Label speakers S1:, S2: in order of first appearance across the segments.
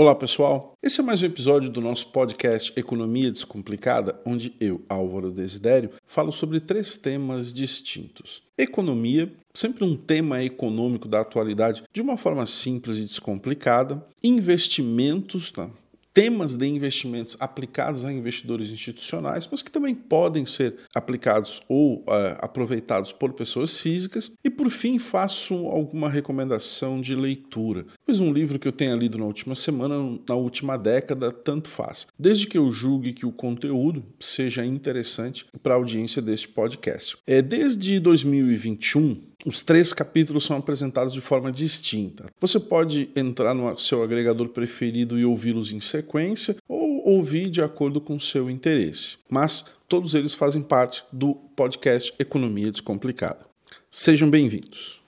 S1: Olá pessoal, esse é mais um episódio do nosso podcast Economia Descomplicada, onde eu, Álvaro Desidério, falo sobre três temas distintos. Economia, sempre um tema econômico da atualidade de uma forma simples e descomplicada. Investimentos, tá? Temas de investimentos aplicados a investidores institucionais, mas que também podem ser aplicados ou uh, aproveitados por pessoas físicas. E por fim, faço alguma recomendação de leitura. Pois um livro que eu tenha lido na última semana, na última década, tanto faz. Desde que eu julgue que o conteúdo seja interessante para a audiência deste podcast. É, desde 2021, os três capítulos são apresentados de forma distinta. Você pode entrar no seu agregador preferido e ouvi-los em sequência ou ouvir de acordo com o seu interesse. Mas todos eles fazem parte do podcast Economia Descomplicada. Sejam bem-vindos.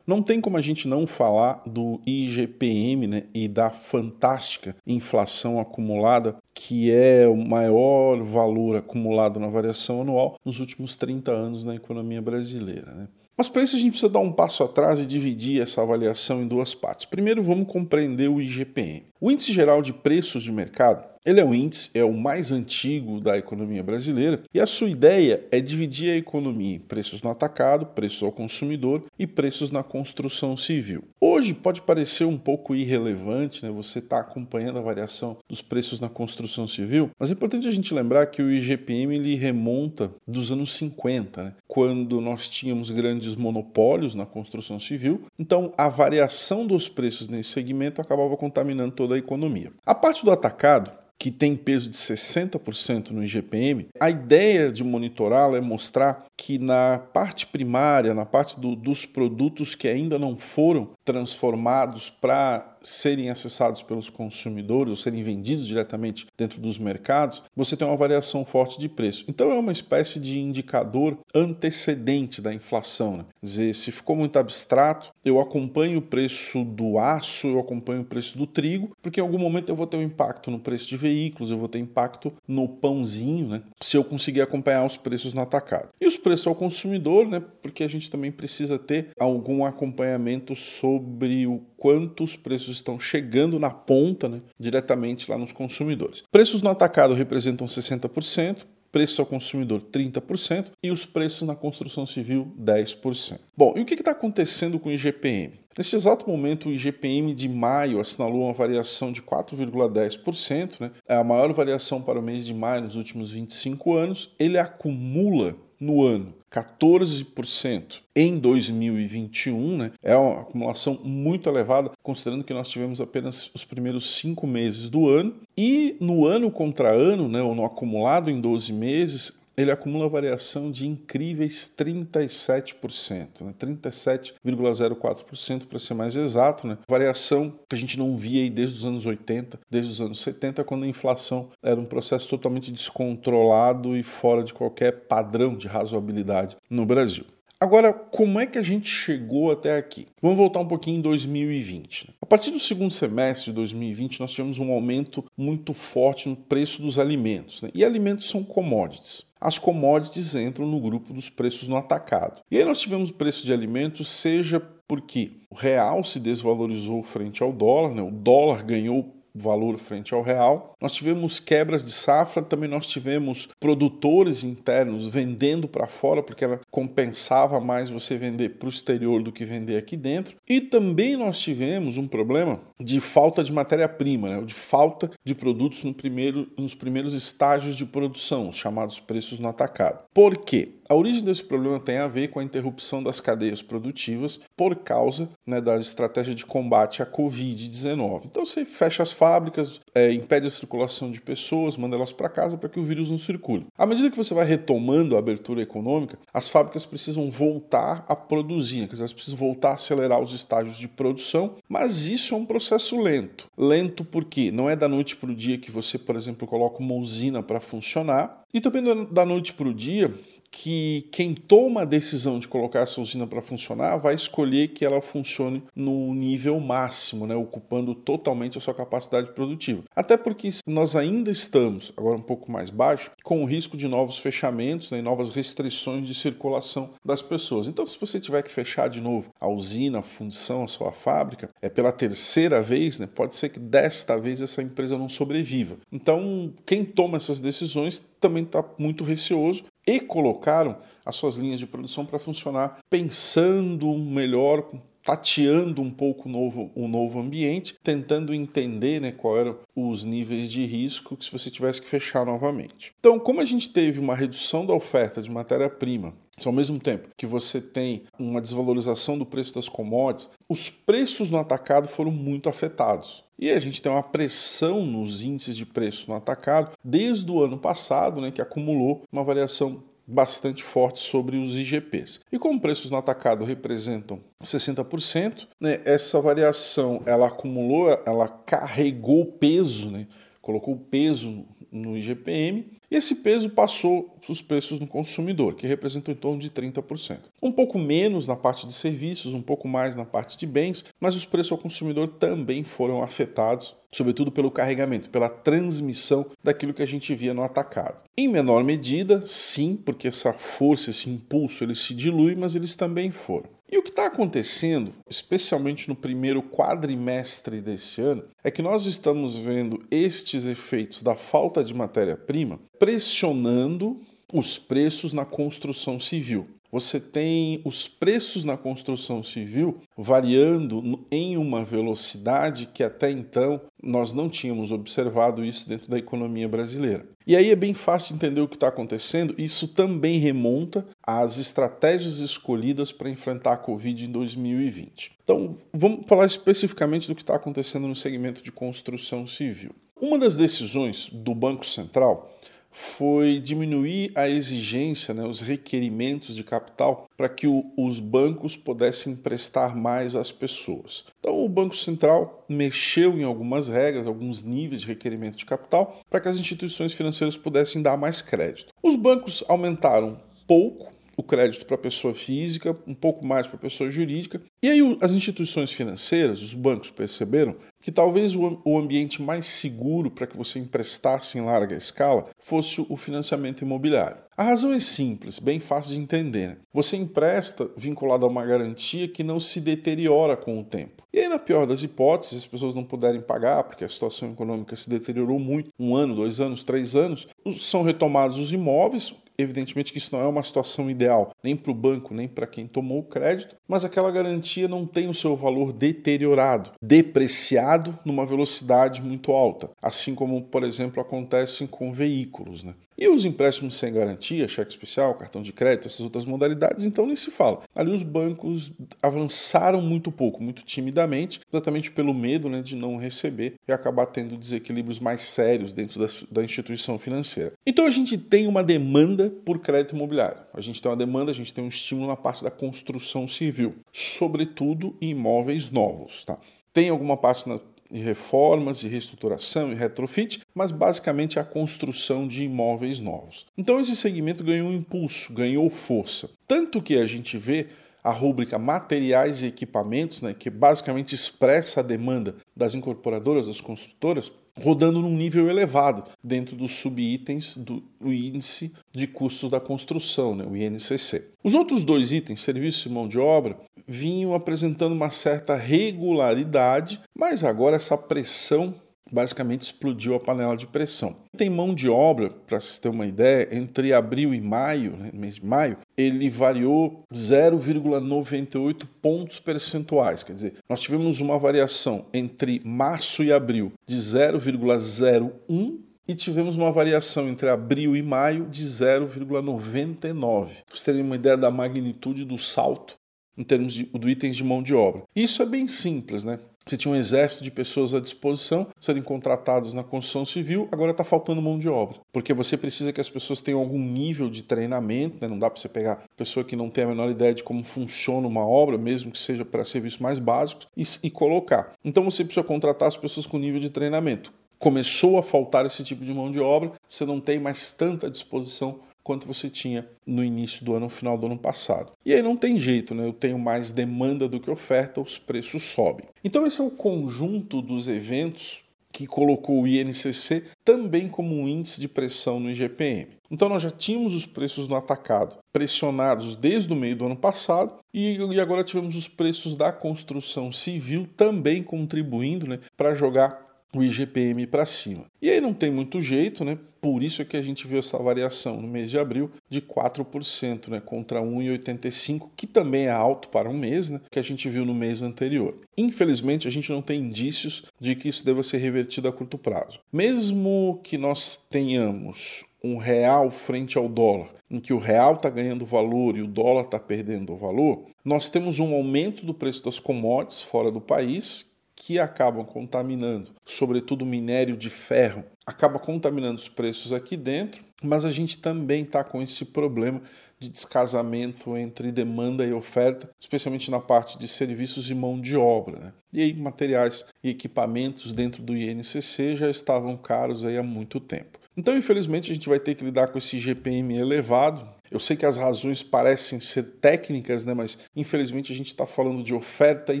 S1: Não tem como a gente não falar do IGPM né, e da fantástica inflação acumulada, que é o maior valor acumulado na variação anual nos últimos 30 anos na economia brasileira. Né? Mas para isso a gente precisa dar um passo atrás e dividir essa avaliação em duas partes. Primeiro, vamos compreender o IGPM. O Índice Geral de Preços de Mercado ele é o índice, é o mais antigo da economia brasileira e a sua ideia é dividir a economia em preços no atacado, preços ao consumidor e preços na construção civil. Hoje pode parecer um pouco irrelevante, né? Você está acompanhando a variação dos preços na construção civil, mas é importante a gente lembrar que o IGPM ele remonta dos anos 50, né? Quando nós tínhamos grandes monopólios na construção civil. Então a variação dos preços nesse segmento acabava contaminando toda a economia. A parte do atacado que tem peso de 60% no IGPM, a ideia de monitorá-la é mostrar que na parte primária, na parte do, dos produtos que ainda não foram transformados para serem acessados pelos consumidores ou serem vendidos diretamente dentro dos mercados, você tem uma variação forte de preço. Então é uma espécie de indicador antecedente da inflação. Né? Quer dizer, se ficou muito abstrato, eu acompanho o preço do aço, eu acompanho o preço do trigo, porque em algum momento eu vou ter um impacto no preço de veículos, eu vou ter impacto no pãozinho, né? se eu conseguir acompanhar os preços no atacado. E os preços ao consumidor, né? porque a gente também precisa ter algum acompanhamento sobre o quanto os preços estão chegando na ponta, né, diretamente lá nos consumidores. Preços no atacado representam 60%, preço ao consumidor 30% e os preços na construção civil 10%. Bom, e o que está acontecendo com o IGPM? Nesse exato momento, o IGPM de maio assinalou uma variação de 4,10%, né? é a maior variação para o mês de maio nos últimos 25 anos. Ele acumula no ano 14% em 2021, né? É uma acumulação muito elevada, considerando que nós tivemos apenas os primeiros cinco meses do ano. E no ano contra ano, né, ou no acumulado em 12 meses, ele acumula variação de incríveis 37%, né? 37,04% para ser mais exato, né? Variação que a gente não via aí desde os anos 80, desde os anos 70, quando a inflação era um processo totalmente descontrolado e fora de qualquer padrão de razoabilidade no Brasil. Agora, como é que a gente chegou até aqui? Vamos voltar um pouquinho em 2020. A partir do segundo semestre de 2020, nós tivemos um aumento muito forte no preço dos alimentos. Né? E alimentos são commodities. As commodities entram no grupo dos preços no atacado. E aí nós tivemos o preço de alimentos, seja porque o real se desvalorizou frente ao dólar, né? o dólar ganhou valor frente ao real. Nós tivemos quebras de safra, também nós tivemos produtores internos vendendo para fora, porque ela compensava mais você vender para o exterior do que vender aqui dentro. E também nós tivemos um problema de falta de matéria-prima, né? de falta de produtos no primeiro, nos primeiros estágios de produção, os chamados preços no atacado. Por quê? A origem desse problema tem a ver com a interrupção das cadeias produtivas por causa né, da estratégia de combate à Covid-19. Então você fecha as fábricas, é, impede a circulação de pessoas, manda elas para casa para que o vírus não circule. À medida que você vai retomando a abertura econômica, as fábricas precisam voltar a produzir, né, quer dizer, elas precisam voltar a acelerar os estágios de produção, mas isso é um processo lento. Lento porque não é da noite para o dia que você, por exemplo, coloca uma usina para funcionar, e também da noite para o dia que quem toma a decisão de colocar essa usina para funcionar vai escolher que ela funcione no nível máximo, né, ocupando totalmente a sua capacidade produtiva. Até porque nós ainda estamos, agora um pouco mais baixo, com o risco de novos fechamentos né, e novas restrições de circulação das pessoas. Então, se você tiver que fechar de novo a usina, a função, a sua fábrica, é pela terceira vez, né, pode ser que desta vez essa empresa não sobreviva. Então, quem toma essas decisões também está muito receoso e colocaram as suas linhas de produção para funcionar pensando melhor, tateando um pouco o novo, novo ambiente, tentando entender né, qual eram os níveis de risco que se você tivesse que fechar novamente. Então, como a gente teve uma redução da oferta de matéria-prima ao mesmo tempo que você tem uma desvalorização do preço das commodities, os preços no atacado foram muito afetados. E a gente tem uma pressão nos índices de preço no atacado desde o ano passado, né, que acumulou uma variação bastante forte sobre os IGPs. E como preços no atacado representam 60%, né, essa variação ela acumulou, ela carregou peso, né, colocou peso no IGPM e esse peso passou para os preços no consumidor, que representam em torno de 30%. Um pouco menos na parte de serviços, um pouco mais na parte de bens, mas os preços ao consumidor também foram afetados, sobretudo pelo carregamento, pela transmissão daquilo que a gente via no atacado. Em menor medida, sim, porque essa força, esse impulso, ele se dilui, mas eles também foram. E o que está acontecendo, especialmente no primeiro quadrimestre desse ano, é que nós estamos vendo estes efeitos da falta de matéria-prima pressionando os preços na construção civil você tem os preços na construção civil variando em uma velocidade que até então nós não tínhamos observado isso dentro da economia brasileira. E aí é bem fácil entender o que está acontecendo. Isso também remonta às estratégias escolhidas para enfrentar a Covid em 2020. Então, vamos falar especificamente do que está acontecendo no segmento de construção civil. Uma das decisões do Banco Central foi diminuir a exigência, né, os requerimentos de capital para que o, os bancos pudessem emprestar mais às pessoas. Então, o Banco Central mexeu em algumas regras, alguns níveis de requerimento de capital, para que as instituições financeiras pudessem dar mais crédito. Os bancos aumentaram pouco o crédito para pessoa física, um pouco mais para pessoa jurídica. E aí as instituições financeiras, os bancos perceberam que talvez o ambiente mais seguro para que você emprestasse em larga escala fosse o financiamento imobiliário. A razão é simples, bem fácil de entender. Você empresta vinculado a uma garantia que não se deteriora com o tempo. E aí, na pior das hipóteses, as pessoas não puderem pagar porque a situação econômica se deteriorou muito um ano, dois anos, três anos são retomados os imóveis, Evidentemente que isso não é uma situação ideal, nem para o banco, nem para quem tomou o crédito, mas aquela garantia não tem o seu valor deteriorado, depreciado numa velocidade muito alta, assim como, por exemplo, acontece com veículos. Né? E os empréstimos sem garantia, cheque especial, cartão de crédito, essas outras modalidades, então nem se fala. Ali os bancos avançaram muito pouco, muito timidamente, exatamente pelo medo né, de não receber e acabar tendo desequilíbrios mais sérios dentro da, da instituição financeira. Então a gente tem uma demanda por crédito imobiliário. A gente tem uma demanda, a gente tem um estímulo na parte da construção civil, sobretudo em imóveis novos. Tá? Tem alguma parte na e reformas, e reestruturação e retrofit, mas basicamente a construção de imóveis novos. Então esse segmento ganhou um impulso, ganhou força. Tanto que a gente vê a rúbrica materiais e equipamentos, né, que basicamente expressa a demanda das incorporadoras, das construtoras, rodando num nível elevado dentro dos subitens do índice de custos da construção, né, o INCC. Os outros dois itens, serviço e mão de obra, vinham apresentando uma certa regularidade, mas agora essa pressão basicamente explodiu a panela de pressão. Tem mão de obra, para se ter uma ideia, entre abril e maio, né, mês de maio, ele variou 0,98 pontos percentuais. Quer dizer, nós tivemos uma variação entre março e abril de 0,01 e tivemos uma variação entre abril e maio de 0,99. Para vocês terem uma ideia da magnitude do salto em termos de, do itens de mão de obra. Isso é bem simples, né? Você tinha um exército de pessoas à disposição, serem contratados na construção civil, agora está faltando mão de obra. Porque você precisa que as pessoas tenham algum nível de treinamento, né? não dá para você pegar pessoa que não tem a menor ideia de como funciona uma obra, mesmo que seja para serviços mais básicos, e, e colocar. Então você precisa contratar as pessoas com nível de treinamento. Começou a faltar esse tipo de mão de obra, você não tem mais tanta disposição quanto você tinha no início do ano, no final do ano passado. E aí não tem jeito, né? Eu tenho mais demanda do que oferta, os preços sobem. Então esse é o conjunto dos eventos que colocou o INCC também como um índice de pressão no IGPM. Então nós já tínhamos os preços no atacado pressionados desde o meio do ano passado e, agora tivemos os preços da construção civil também contribuindo né, para jogar o IGPM para cima. E aí não tem muito jeito, né? Por isso é que a gente viu essa variação no mês de abril de 4%, né, contra 1,85, que também é alto para um mês, né, que a gente viu no mês anterior. Infelizmente, a gente não tem indícios de que isso deva ser revertido a curto prazo. Mesmo que nós tenhamos um real frente ao dólar, em que o real está ganhando valor e o dólar está perdendo valor, nós temos um aumento do preço das commodities fora do país, que acabam contaminando, sobretudo minério de ferro, acaba contaminando os preços aqui dentro, mas a gente também está com esse problema de descasamento entre demanda e oferta, especialmente na parte de serviços e mão de obra. Né? E aí materiais e equipamentos dentro do INCC já estavam caros aí há muito tempo. Então, infelizmente, a gente vai ter que lidar com esse GPM elevado. Eu sei que as razões parecem ser técnicas, né? mas infelizmente a gente está falando de oferta e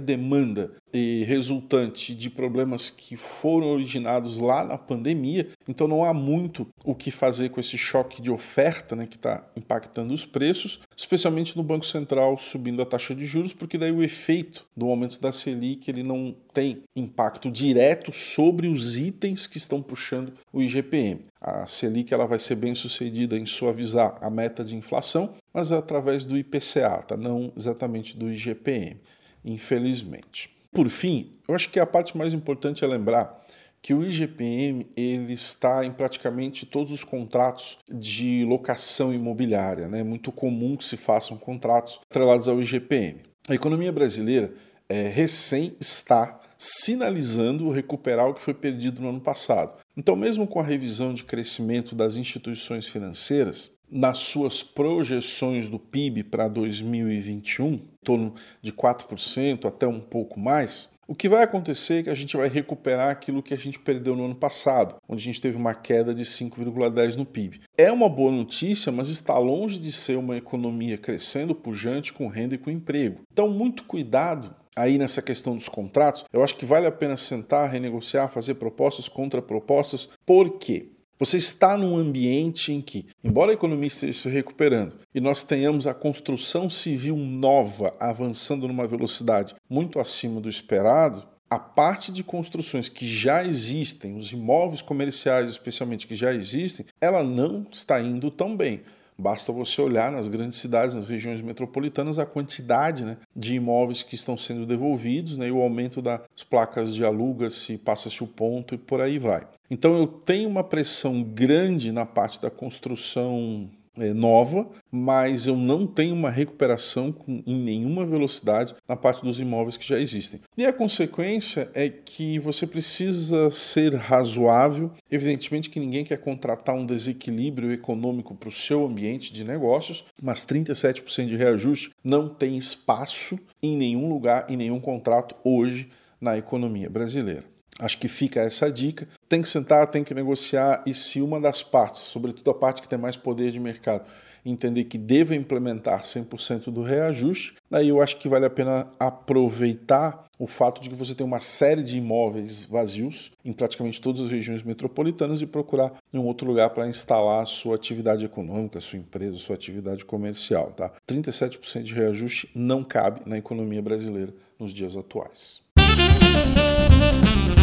S1: demanda e resultante de problemas que foram originados lá na pandemia. Então não há muito o que fazer com esse choque de oferta né, que está impactando os preços, especialmente no Banco Central subindo a taxa de juros, porque daí o efeito do aumento da Selic ele não tem impacto direto sobre os itens que estão puxando o IGPM. A Selic ela vai ser bem sucedida em suavizar a meta de inflação, mas é através do IPCA, tá? não exatamente do IGPM, infelizmente. Por fim, eu acho que a parte mais importante é lembrar que o IGPM ele está em praticamente todos os contratos de locação imobiliária. Né? É muito comum que se façam contratos atrelados ao IGPM. A economia brasileira é, recém está sinalizando recuperar o que foi perdido no ano passado. Então, mesmo com a revisão de crescimento das instituições financeiras, nas suas projeções do PIB para 2021, em torno de 4% até um pouco mais, o que vai acontecer é que a gente vai recuperar aquilo que a gente perdeu no ano passado, onde a gente teve uma queda de 5,10 no PIB. É uma boa notícia, mas está longe de ser uma economia crescendo, pujante, com renda e com emprego. Então, muito cuidado aí nessa questão dos contratos, eu acho que vale a pena sentar, renegociar, fazer propostas, contrapropostas. Por quê? Você está num ambiente em que, embora a economia esteja se recuperando e nós tenhamos a construção civil nova avançando numa velocidade muito acima do esperado, a parte de construções que já existem, os imóveis comerciais especialmente que já existem, ela não está indo tão bem. Basta você olhar nas grandes cidades, nas regiões metropolitanas, a quantidade né, de imóveis que estão sendo devolvidos né, e o aumento das placas de aluga-se, passa-se o ponto e por aí vai. Então eu tenho uma pressão grande na parte da construção é, nova, mas eu não tenho uma recuperação com, em nenhuma velocidade na parte dos imóveis que já existem. E a consequência é que você precisa ser razoável. Evidentemente que ninguém quer contratar um desequilíbrio econômico para o seu ambiente de negócios, mas 37% de reajuste não tem espaço em nenhum lugar, em nenhum contrato hoje na economia brasileira. Acho que fica essa dica. Tem que sentar, tem que negociar e se uma das partes, sobretudo a parte que tem mais poder de mercado, entender que deva implementar 100% do reajuste, aí eu acho que vale a pena aproveitar o fato de que você tem uma série de imóveis vazios em praticamente todas as regiões metropolitanas e procurar um outro lugar para instalar a sua atividade econômica, sua empresa, sua atividade comercial. Tá? 37% de reajuste não cabe na economia brasileira nos dias atuais. Música